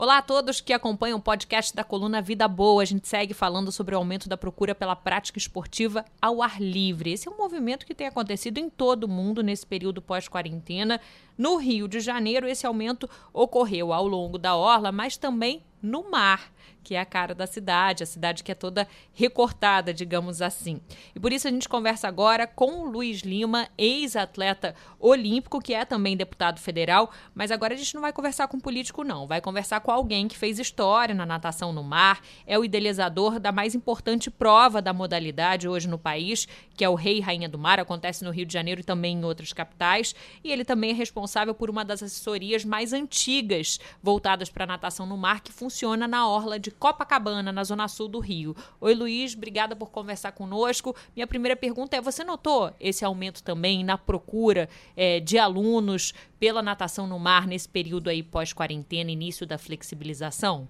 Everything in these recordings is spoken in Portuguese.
Olá a todos que acompanham o podcast da coluna Vida Boa. A gente segue falando sobre o aumento da procura pela prática esportiva ao ar livre. Esse é um movimento que tem acontecido em todo o mundo nesse período pós-quarentena. No Rio de Janeiro, esse aumento ocorreu ao longo da orla, mas também no mar que é a cara da cidade, a cidade que é toda recortada, digamos assim. E por isso a gente conversa agora com o Luiz Lima, ex-atleta olímpico, que é também deputado federal, mas agora a gente não vai conversar com político, não. Vai conversar com alguém que fez história na natação no mar, é o idealizador da mais importante prova da modalidade hoje no país, que é o Rei e Rainha do Mar, acontece no Rio de Janeiro e também em outras capitais, e ele também é responsável por uma das assessorias mais antigas voltadas para a natação no mar, que funciona na orla de Copacabana, na zona sul do Rio. Oi, Luiz, obrigada por conversar conosco. Minha primeira pergunta é: você notou esse aumento também na procura é, de alunos pela natação no mar nesse período aí pós-quarentena, início da flexibilização?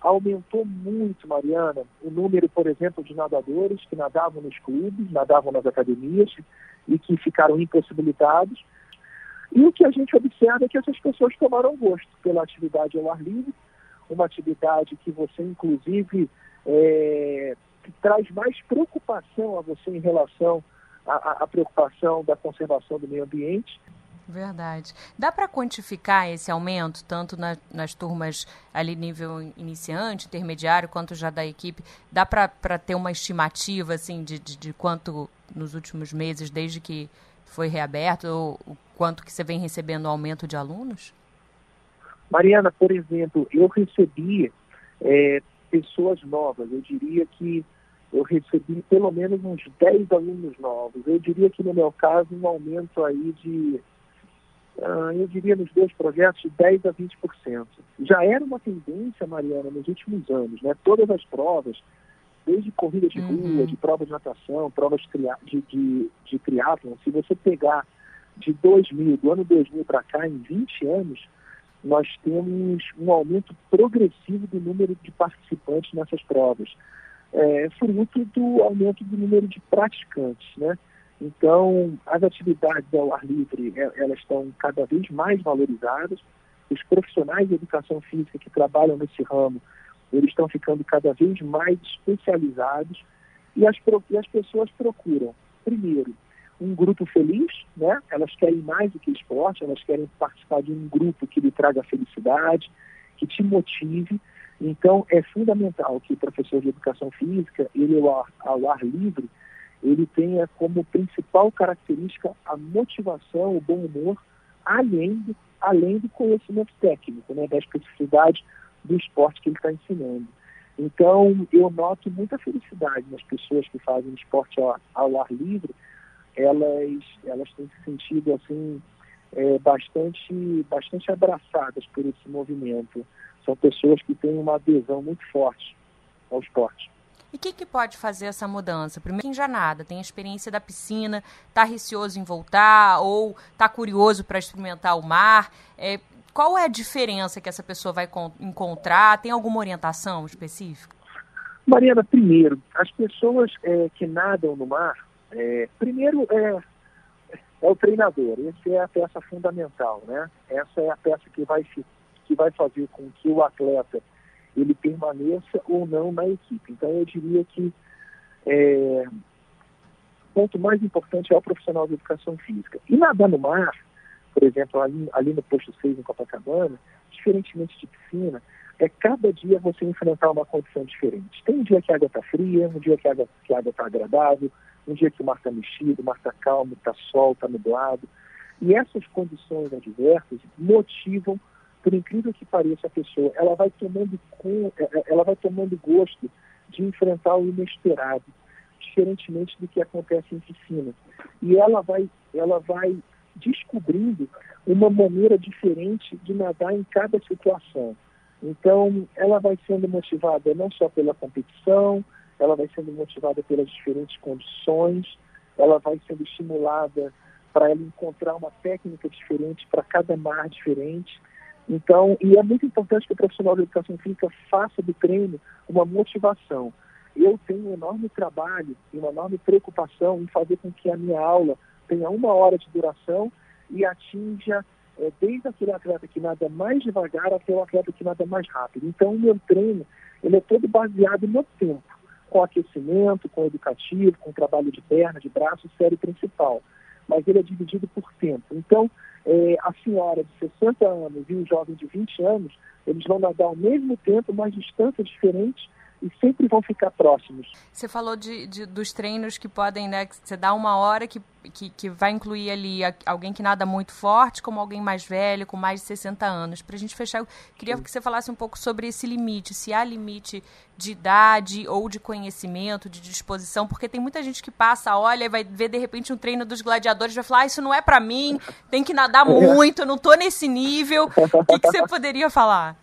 Aumentou muito, Mariana, o número, por exemplo, de nadadores que nadavam nos clubes, nadavam nas academias e que ficaram impossibilitados. E o que a gente observa é que essas pessoas tomaram gosto pela atividade ao ar livre uma atividade que você, inclusive, é, traz mais preocupação a você em relação à preocupação da conservação do meio ambiente. Verdade. Dá para quantificar esse aumento, tanto na, nas turmas ali nível iniciante, intermediário, quanto já da equipe? Dá para ter uma estimativa assim de, de, de, quanto nos últimos meses, desde que foi reaberto, ou, o quanto que você vem recebendo aumento de alunos? Mariana, por exemplo, eu recebi é, pessoas novas, eu diria que eu recebi pelo menos uns 10 alunos novos. Eu diria que no meu caso um aumento aí de, uh, eu diria nos dois projetos, de 10 a 20%. Já era uma tendência, Mariana, nos últimos anos, né? Todas as provas, desde corrida de rua, uhum. de prova de natação, provas de, de, de triatlon, se você pegar de 2000, do ano 2000 para cá, em 20 anos, nós temos um aumento progressivo do número de participantes nessas provas, é, fruto do aumento do número de praticantes, né? Então, as atividades ao ar livre, é, elas estão cada vez mais valorizadas, os profissionais de educação física que trabalham nesse ramo, eles estão ficando cada vez mais especializados. E as, e as pessoas procuram, primeiro, um grupo feliz, né? Elas querem mais do que esporte, elas querem participar de um grupo que lhe traga felicidade, que te motive. Então, é fundamental que o professor de educação física, ele ao ar, ao ar livre, ele tenha como principal característica a motivação, o bom humor, além do, além do conhecimento técnico, né, da especificidade do esporte que ele está ensinando. Então, eu noto muita felicidade nas pessoas que fazem esporte ao, ao ar livre, elas, elas têm se sentido assim é, bastante, bastante abraçadas por esse movimento. São pessoas que têm uma adesão muito forte ao esporte. E o que, que, pode fazer essa mudança? Primeiro, quem já nada, tem a experiência da piscina, está receoso em voltar ou está curioso para experimentar o mar. É, qual é a diferença que essa pessoa vai encontrar? Tem alguma orientação específica? Mariana, primeiro, as pessoas é, que nadam no mar, é, primeiro é, é o treinador, essa é a peça fundamental, né? Essa é a peça que vai, que vai fazer com que o atleta ele permaneça ou não na equipe. Então eu diria que é, o ponto mais importante é o profissional de educação física. E nadar no mar, por exemplo, ali, ali no posto 6 em Copacabana, diferentemente de piscina, é cada dia você enfrentar uma condição diferente. Tem um dia que a água está fria, um dia que a água está agradável, um dia que o mar está mexido, o mar está calmo, está sol, está nublado. E essas condições adversas motivam, por incrível que pareça, a pessoa. Ela vai tomando, é, é, ela vai tomando gosto de enfrentar o inesperado, diferentemente do que acontece em piscina. E ela vai, ela vai descobrindo uma maneira diferente de nadar em cada situação. Então, ela vai sendo motivada não só pela competição, ela vai sendo motivada pelas diferentes condições, ela vai sendo estimulada para ela encontrar uma técnica diferente para cada mar diferente. Então, e é muito importante que o profissional de educação física faça do treino uma motivação. Eu tenho um enorme trabalho e uma enorme preocupação em fazer com que a minha aula tenha uma hora de duração e atinja é, desde aquele atleta que nada mais devagar até o atleta que nada mais rápido. Então, o meu treino ele é todo baseado no tempo, com aquecimento, com educativo, com trabalho de perna, de braço, série principal. Mas ele é dividido por tempo. Então, é, a senhora de 60 anos e o jovem de 20 anos, eles vão nadar ao mesmo tempo, mas distâncias diferentes, e sempre vão ficar próximos. Você falou de, de, dos treinos que podem, né? Você dá uma hora que, que, que, vai incluir ali alguém que nada muito forte, como alguém mais velho, com mais de 60 anos. Para a gente fechar, eu queria Sim. que você falasse um pouco sobre esse limite, se há limite de idade ou de conhecimento, de disposição, porque tem muita gente que passa, olha, e vai ver de repente um treino dos gladiadores, vai falar, ah, isso não é para mim, tem que nadar muito, eu não tô nesse nível. O que, que você poderia falar?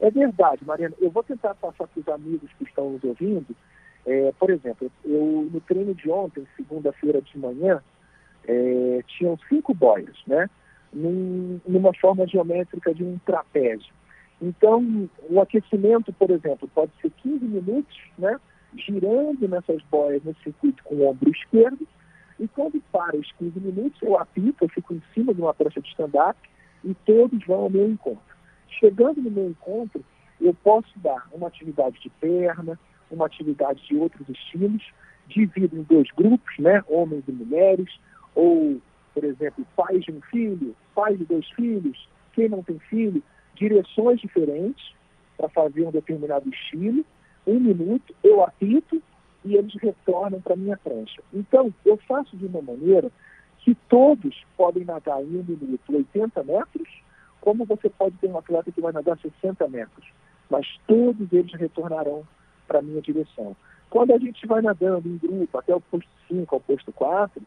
É verdade, Mariana. Eu vou tentar passar para os amigos que estão nos ouvindo. É, por exemplo, eu no treino de ontem, segunda-feira de manhã, é, tinham cinco boias, né? Num, numa forma geométrica de um trapézio. Então, o aquecimento, por exemplo, pode ser 15 minutos, né? Girando nessas boias no circuito com o ombro esquerdo. E quando para os 15 minutos, eu apito, eu fico em cima de uma prancha de stand-up e todos vão ao meu encontro. Chegando no meu encontro, eu posso dar uma atividade de perna, uma atividade de outros estilos, divido em dois grupos, né, homens e mulheres, ou, por exemplo, pais de um filho, pais de dois filhos, quem não tem filho, direções diferentes para fazer um determinado estilo. Um minuto, eu apito e eles retornam para a minha prancha. Então, eu faço de uma maneira que todos podem nadar em um minuto 80 metros, como você pode ter um atleta que vai nadar 60 metros, mas todos eles retornarão para a minha direção. Quando a gente vai nadando em grupo até o posto 5 ao posto 4,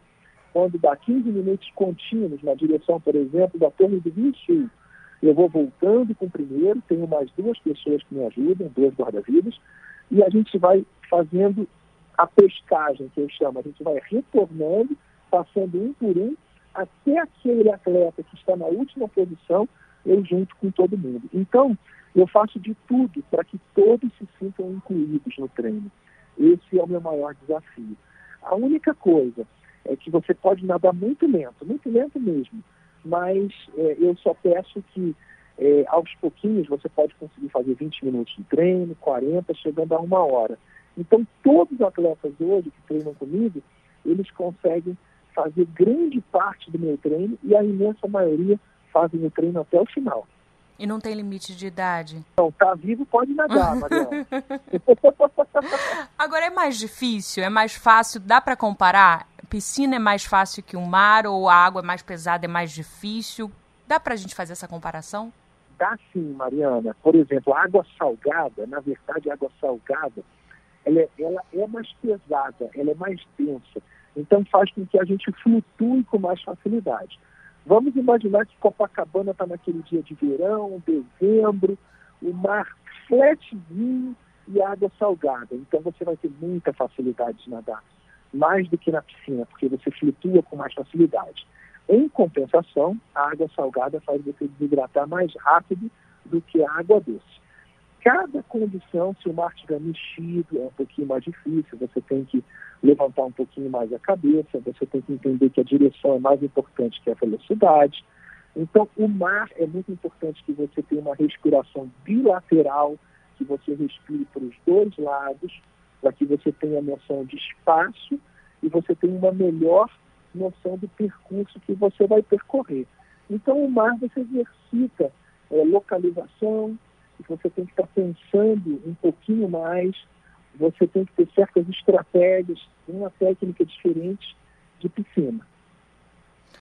quando dá 15 minutos contínuos na direção, por exemplo, da Torre do Rio Sul, eu vou voltando com o primeiro, tenho mais duas pessoas que me ajudam, dois guarda-vidas, e a gente vai fazendo a pescagem, que eu chamo, a gente vai retornando, passando um por um, até aquele atleta que está na última posição eu junto com todo mundo. Então, eu faço de tudo para que todos se sintam incluídos no treino. Esse é o meu maior desafio. A única coisa é que você pode nadar muito lento, muito lento mesmo, mas é, eu só peço que é, aos pouquinhos você pode conseguir fazer 20 minutos de treino, 40, chegando a uma hora. Então, todos os atletas hoje que treinam comigo, eles conseguem fazer grande parte do meu treino e a imensa maioria fazem o treino até o final. E não tem limite de idade? Não, tá vivo pode nadar, Mariana. Agora é mais difícil, é mais fácil, dá para comparar? Piscina é mais fácil que o um mar ou a água é mais pesada, é mais difícil? Dá para a gente fazer essa comparação? Dá sim, Mariana. Por exemplo, a água salgada, na verdade, a água salgada, ela é, ela é mais pesada, ela é mais densa. Então faz com que a gente flutue com mais facilidade. Vamos imaginar que Copacabana está naquele dia de verão, dezembro, o mar flatzinho e água salgada. Então você vai ter muita facilidade de nadar, mais do que na piscina, porque você flutua com mais facilidade. Em compensação, a água salgada faz você desidratar mais rápido do que a água doce. Cada condição, se o mar estiver mexido, é um pouquinho mais difícil, você tem que levantar um pouquinho mais a cabeça, você tem que entender que a direção é mais importante que a velocidade. Então, o mar é muito importante que você tenha uma respiração bilateral, que você respire para os dois lados, para que você tenha noção de espaço e você tenha uma melhor noção do percurso que você vai percorrer. Então, o mar você exercita é, localização, você tem que estar pensando um pouquinho mais você tem que ter certas estratégias, uma técnica diferente de piscina.